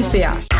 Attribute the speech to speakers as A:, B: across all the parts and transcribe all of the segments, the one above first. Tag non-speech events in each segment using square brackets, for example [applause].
A: Conhecer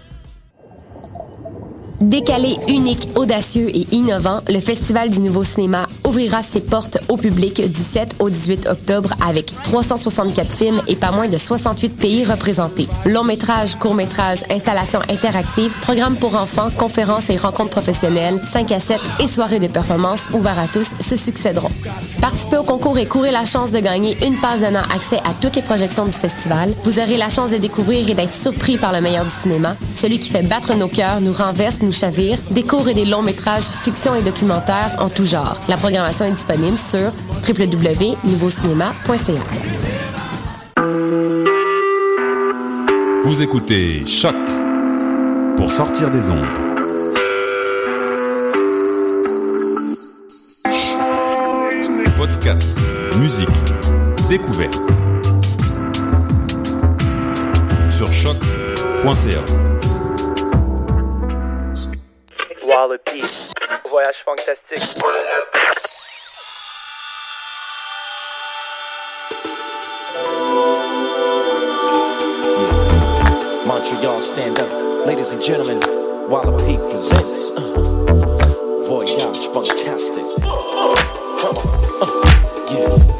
B: Décalé, unique, audacieux et innovant, le Festival du Nouveau Cinéma ouvrira ses portes au public du 7 au 18 octobre avec 364 films et pas moins de 68 pays représentés. Long métrage, court métrage, installations interactives, programmes pour enfants, conférences et rencontres professionnelles, 5 à 7 et soirées de performance ouvertes à tous se succéderont. Participez au concours et courez la chance de gagner une passe donnant accès à toutes les projections du festival. Vous aurez la chance de découvrir et d'être surpris par le meilleur du cinéma, celui qui fait battre nos cœurs, nous renverse, nous chavire, des courts et des longs métrages, fiction et documentaires en tout genre. La programmation est disponible sur www.nouveaucinéma.ca.
C: Vous écoutez Choc pour sortir des ondes. Podcast, musique, découverte. Sur choc.ca.
D: Wallopy. Voyage fantastique.
E: Montreal, stand up. Ladies and gentlemen, Wallopy presents uh, Voyage Fantastic. Uh, yeah.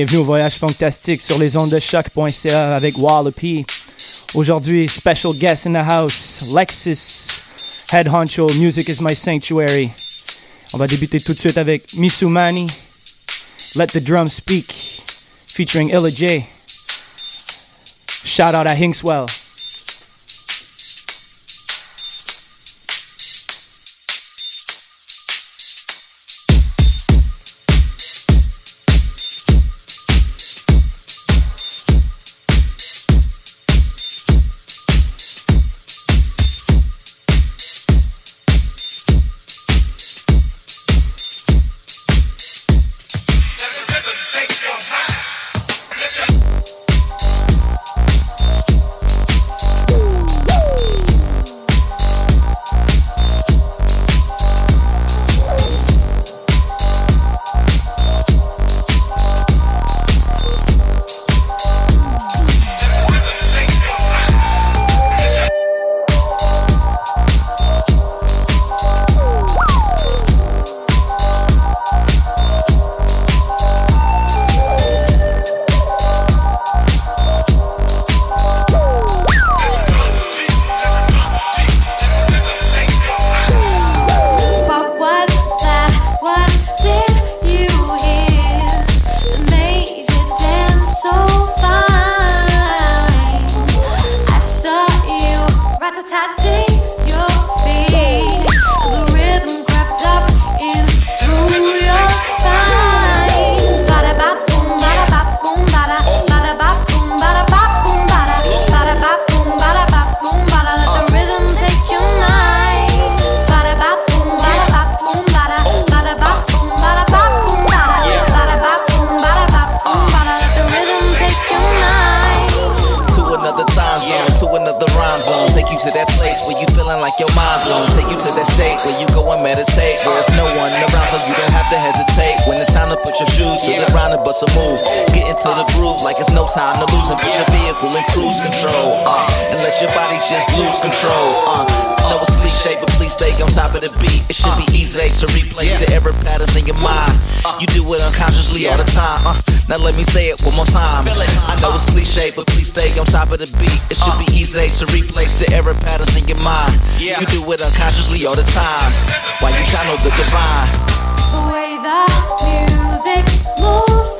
D: Bienvenue au voyage fantastique sur les ondes de choc.ca avec Wallopy. Aujourd'hui, special guest in the house, Lexus, head honcho, music is my sanctuary. On va débuter tout de suite avec Misumani, Let the Drum Speak, featuring Illa J. Shout out at Hinkswell.
F: your body just lose control. Uh, know it's cliche, but please stay on top of the beat. It should uh, be easy to replace yeah. the error patterns in your mind. Uh, you do it unconsciously yeah. all the time. Uh, now let me say it one more time. I know it's cliche, but please stay on top of the beat. It should be easy to replace the error patterns in your mind. Yeah. You do it unconsciously all the time. Why you channel the divine.
G: The way the music moves.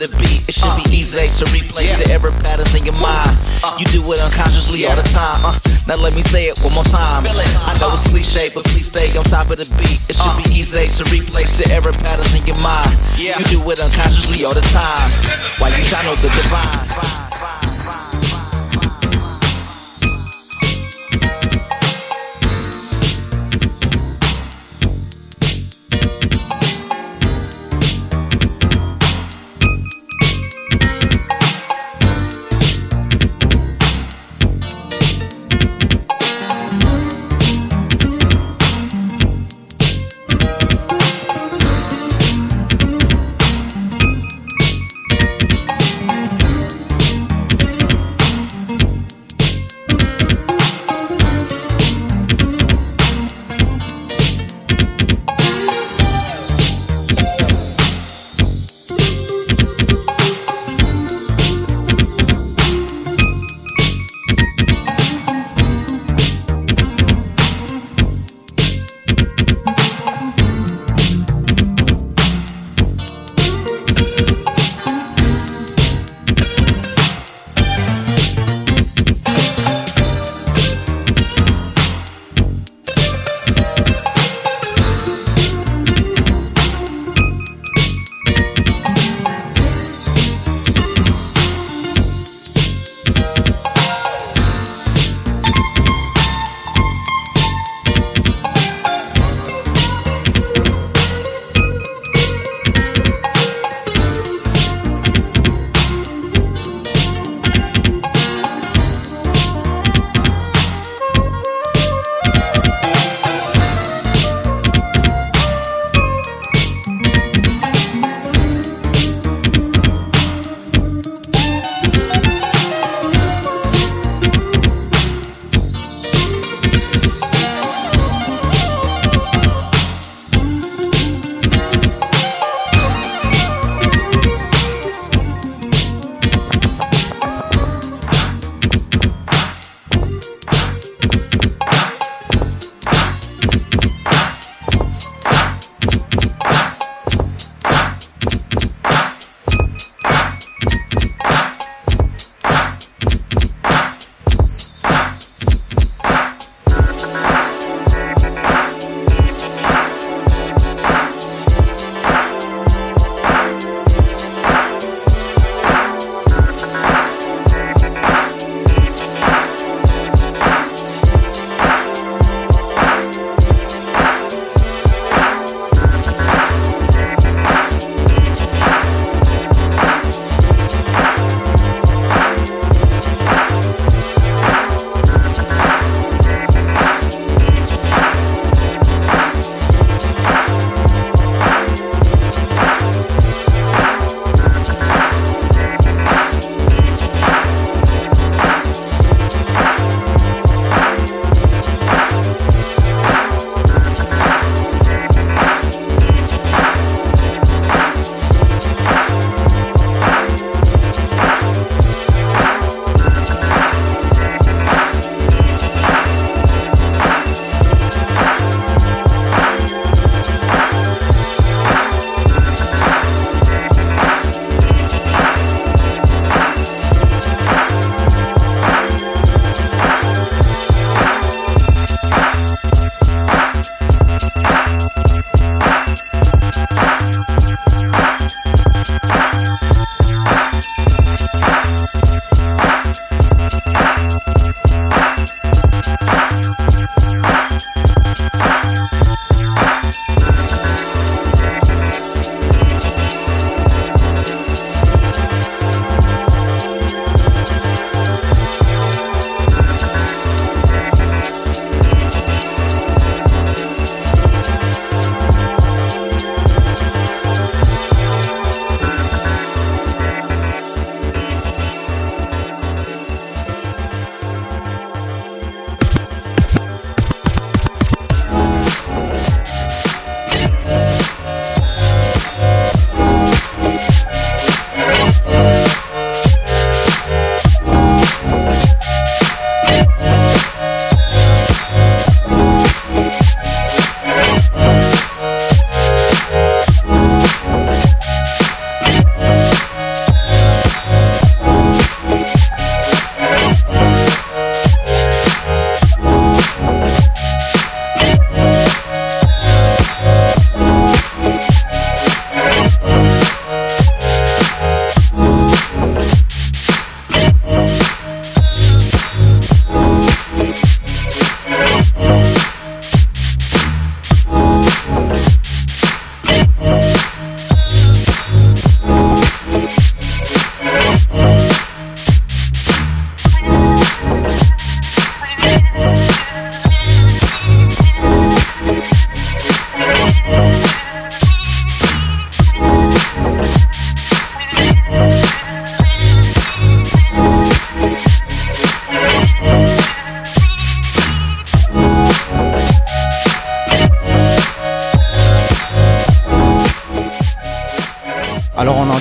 F: with beat. It should uh, be easy to replace yeah. the error patterns in your mind. Uh, you do it unconsciously yeah. all the time. Uh, now let me say it one more time. I know it's cliche, but please stay on top of the beat. It should be easy to replace the error patterns in your mind. Yeah. You do it unconsciously all the time. Why you channel to the divine?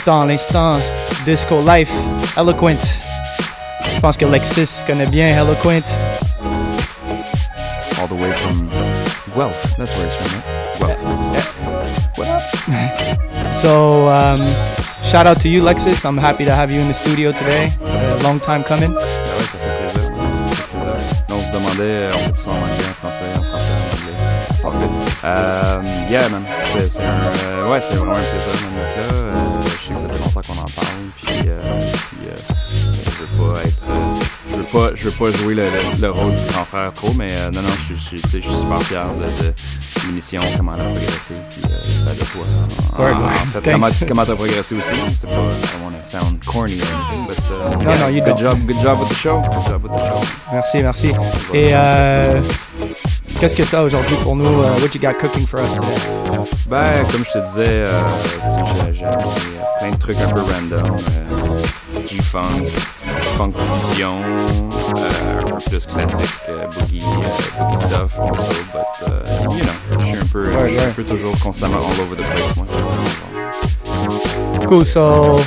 D: L'instant, l'instant, Disco Life, Eloquent. Je pense que Lexis connaît bien Eloquent.
H: All the way from Guelph. That's where it's from, right?
D: Guelph. [laughs] So, um, shout out to you, Lexis. I'm happy to have you in the studio today. A long time coming. Ben ouais,
H: ça fait plaisir. Ça fait plaisir. Non, on se demandait, on fait en anglais, en français, en français, en anglais. All good. Um, yeah, man. C'est c'est un, euh, ouais, c'est vraiment un plaisir, man, là. Euh, je sais que ça fait longtemps qu'on en parle, puis, euh, puis euh, je veux pas être... euh, je veux pas, je veux pas jouer le, le, le rôle du grand frère trop, mais non, non, je suis- je suis je super fier de, de l'émission, comment elle a progressé, puis ben, de toi. En, Word, en- en word. fait, Thanks. comment, comment t'as progressé aussi. C'est pas, I sound corny or anything, but uh, No, yeah, no, you good don't. job, good job with the show. Good job with the show. Merci, merci. Et euh,
D: qu'est-ce que tu as aujourd'hui pour nous? Uh, what you got cooking for us today?
H: Ben, comme je te disais, euh, j'ai j'ai plein de trucs un peu random. euh, G-Funk, Funk Fusion, euh, un peu plus classique, euh, boogie, euh, boogie stuff also, but, uh, you know, je suis un peu, Ouais, ouais. un peu toujours constamment all over the place, moi. Cool, so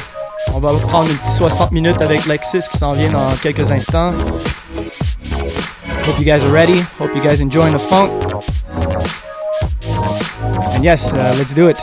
D: on va prendre une petite 60 minutes avec Lexis qui s'en vient dans quelques instants. Hope you guys are ready. Hope you guys enjoying the funk. And yes, uh, let's do it.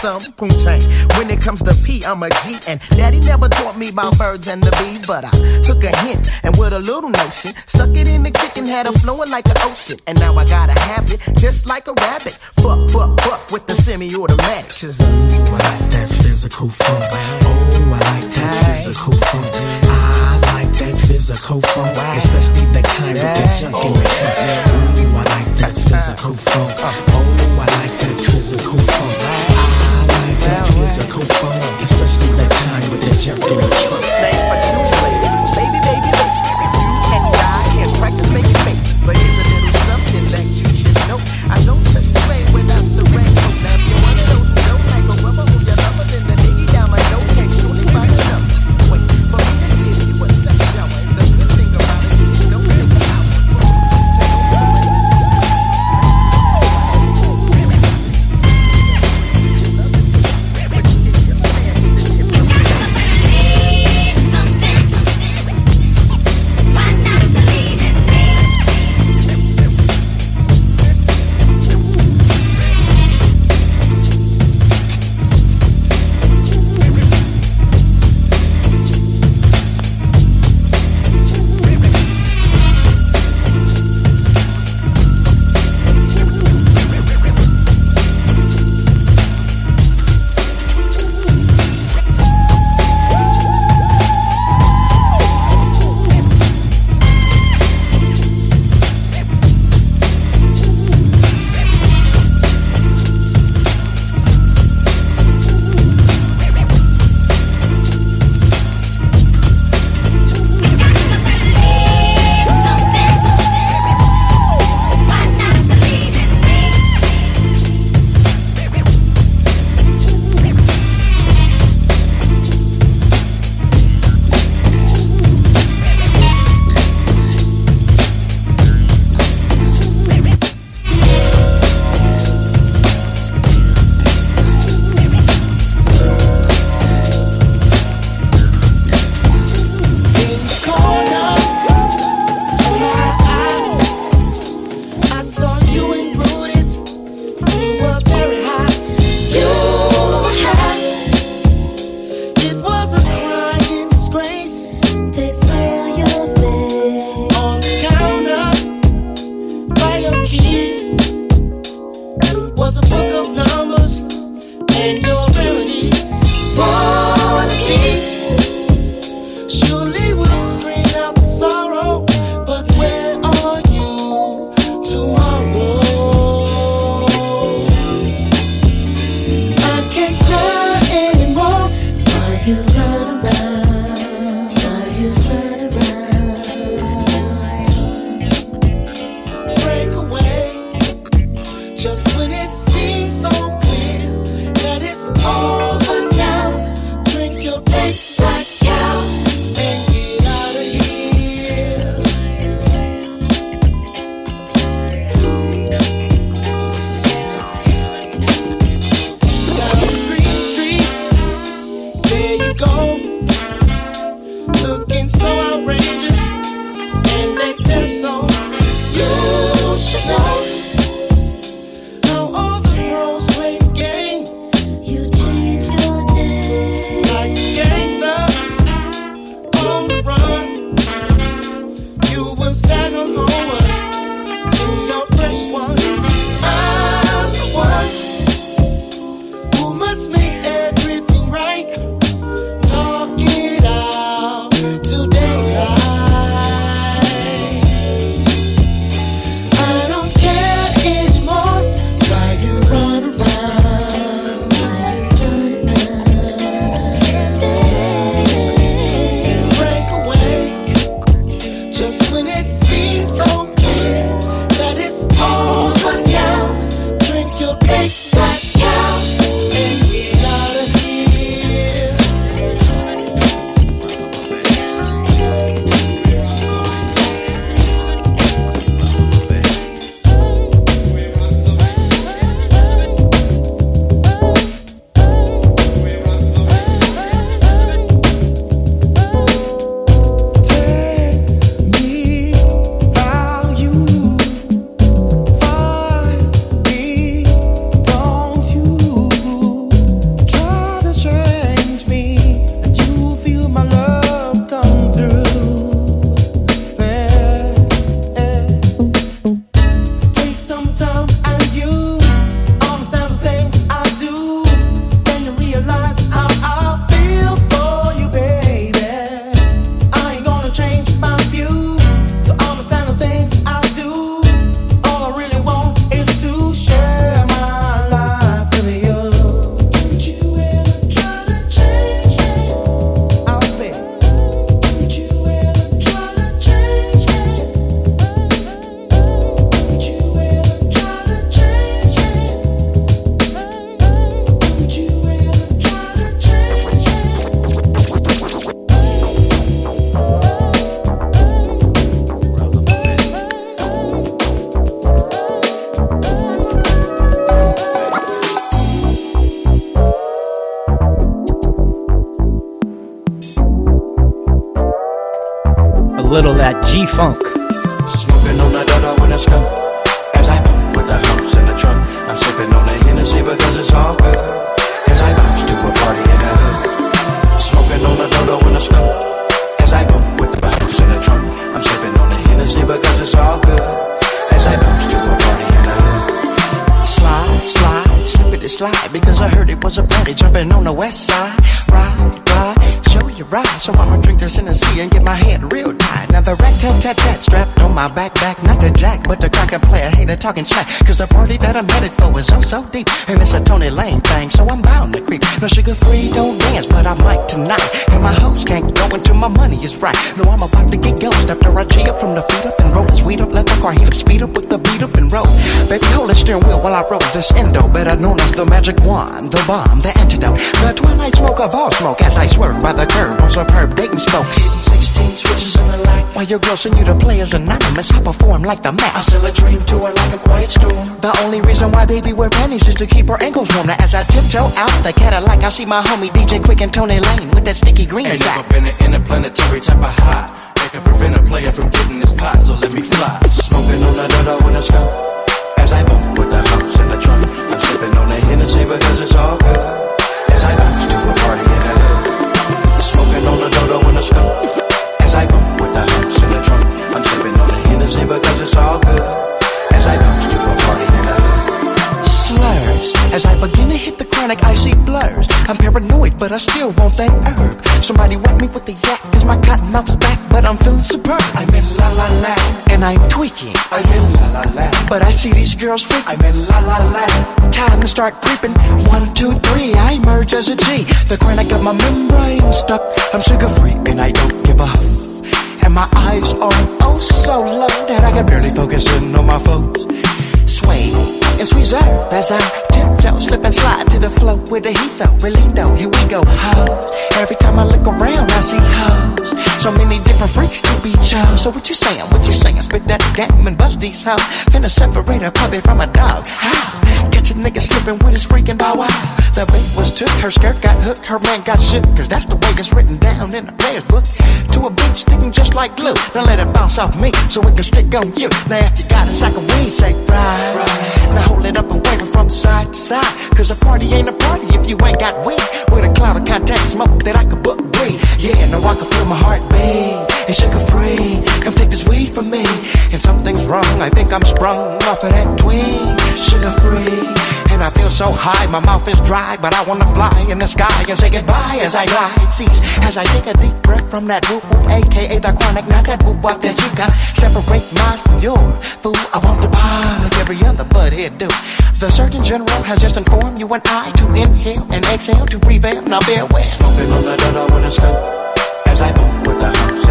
I: Some some boom tang. When it comes to P, I'm a G, and Daddy never taught me about birds and the bees, but I took a hint and with a little notion, stuck it in the chicken, had her flowing like an ocean, and now I gotta have it just like a rabbit. Fuck, fuck, fuck with the semi-automatic. Ooh,
J: I like that physical funk. Oh, I like that physical funk. I like that physical funk, especially the kind with the junk in the trunk. Ooh, I like that physical funk. Uh. Oh, I like that physical funk. I that physical funk, especially that kind with the junk in the
I: trunk.
K: Party jumping on the west side. Ride, ride, show you ride. So I'ma drink this in the sea and get my head real. Now the rat tat tat tat strapped on my back, back. Not the jack, but the cracker player. Hater talking smack. Cause the party that I'm headed for is oh so deep. And it's a Tony Lane thing, so I'm bound to creep. No sugar free, don't dance, but I might tonight. And my host can't go until my money is right. No, I'm about to get ghost after I G up from the feet up and roll the sweet up. Let the car heat up, speed up with the beat up and roll. Baby, hold the steering wheel while I roll this endo. Better known as the magic wand, the bomb, the antidote. The twilight smoke of all smoke as I swerve by the curb on superb dating spokes. Hitting 16 switches in the light. While your girl send you to players anonymous, I perform like the Mac. I
L: sell
K: a dream to her like a quiet storm. The only reason why baby wear panties is to keep her ankles warm. Now as I tiptoe out the Cadillac, I see my homie DJ Quik and Tony Lane with that sticky green Ain't sack. never
L: been an interplanetary type of high that can prevent a player from getting his pot, so let me fly. Smoking on the dodo when it's come. As I bump with the humps in the trunk. I'm sipping on the Hennessy because it's all good. On because it's all good. As I bounce to a party in the hood.
K: Slurs. As I begin to hit the chronic, I see blurs. I'm paranoid, but I still that herb. Somebody whack me with the yak, cause my cotton mouth is back, but I'm feeling superb.
L: I'm in la la la,
K: and I'm tweaking.
L: I'm in la la la,
K: but I see these girls freak. I'm
L: in la la la.
K: Time to start creeping. One, two, three, I emerge as a G. The chronic got my membrane stuck. I'm sugar free, and I don't give a huff. And my eyes are oh so low that I can barely focus on my folks. Sway squeeze up as I tiptoe, slip and slide to the flow with the heat up. Really though, here we go. Hoes. Every time I look around, I see hoes. So many different freaks to be chose. So what you saying? What you saying? Spit that game and bust these hoes. Finna separate a puppy from a dog. How? Catch a nigga slipping with his freaking bow wow. The bait was took, her skirt got hooked, her man got shook. Cause that's the way it's written down in the player's book. To a bitch sticking just like glue. Now let it bounce off me so it can stick on you. Now if you got a sack of weed, say right. Now hold it up and wave it from side to side. Cause a party ain't a party if you ain't got weed. With a cloud of contact smoke that I could book breathe. Yeah, now I can feel my heart beat. And sugar free. Come take this weed from me. And something's wrong, I think I'm sprung off of that tweed. Sugar free. And I feel so high, my mouth is dry, but I wanna fly in the sky and say goodbye as I glide. Cease as I take a deep breath from that whoop whoop, aka the chronic, not that whoop wop that you got. Separate mine from yours, fool. I want to buy like every other butthead do. The Surgeon General has just informed you and I to inhale and exhale to prevail. Now bear well.
L: Smoking on the when it's come. As I bump with the humps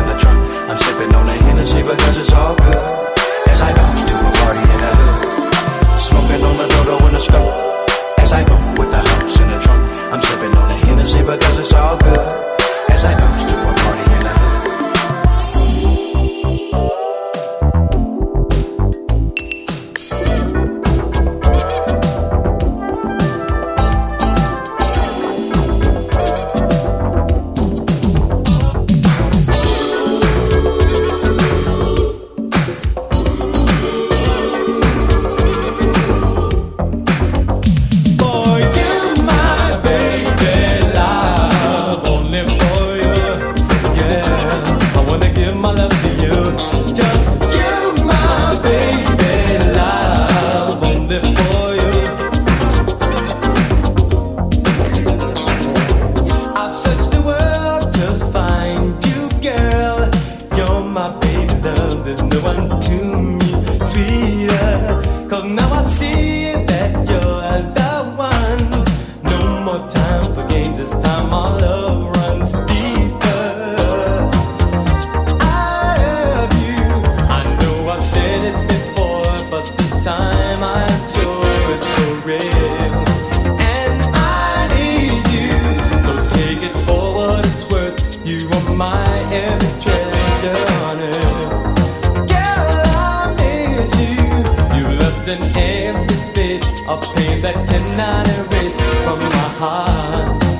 M: an empty space, a pain that cannot erase from my heart.